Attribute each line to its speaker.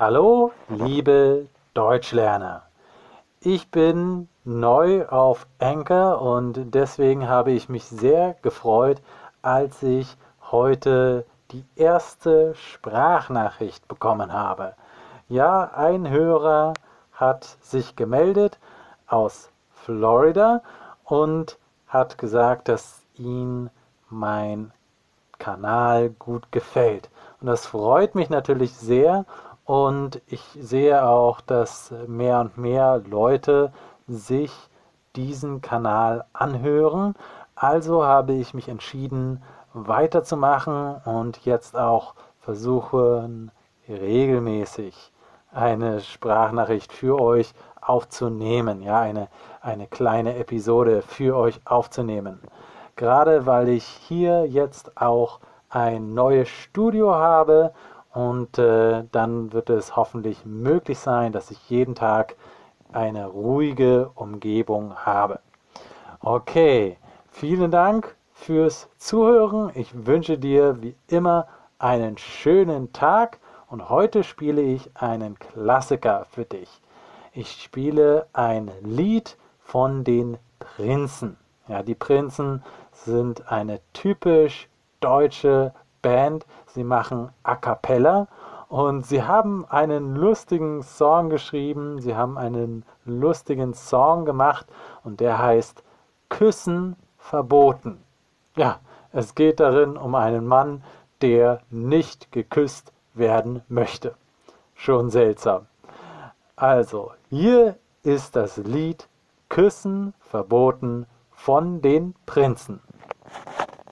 Speaker 1: Hallo, liebe Deutschlerner. Ich bin neu auf Anchor und deswegen habe ich mich sehr gefreut, als ich heute die erste Sprachnachricht bekommen habe. Ja, ein Hörer hat sich gemeldet aus Florida und hat gesagt, dass ihn mein Kanal gut gefällt. Und das freut mich natürlich sehr und ich sehe auch, dass mehr und mehr Leute sich diesen Kanal anhören. Also habe ich mich entschieden, weiterzumachen und jetzt auch versuchen, regelmäßig eine Sprachnachricht für euch aufzunehmen. Ja, eine, eine kleine Episode für euch aufzunehmen. Gerade weil ich hier jetzt auch ein neues Studio habe und äh, dann wird es hoffentlich möglich sein, dass ich jeden Tag eine ruhige Umgebung habe. Okay, vielen Dank fürs Zuhören. Ich wünsche dir wie immer einen schönen Tag und heute spiele ich einen Klassiker für dich. Ich spiele ein Lied von den Prinzen. Ja, die Prinzen sind eine typisch deutsche Band. Sie machen A cappella und sie haben einen lustigen Song geschrieben. Sie haben einen lustigen Song gemacht und der heißt Küssen verboten. Ja, es geht darin um einen Mann, der nicht geküsst werden möchte. Schon seltsam. Also, hier ist das Lied Küssen verboten von den Prinzen.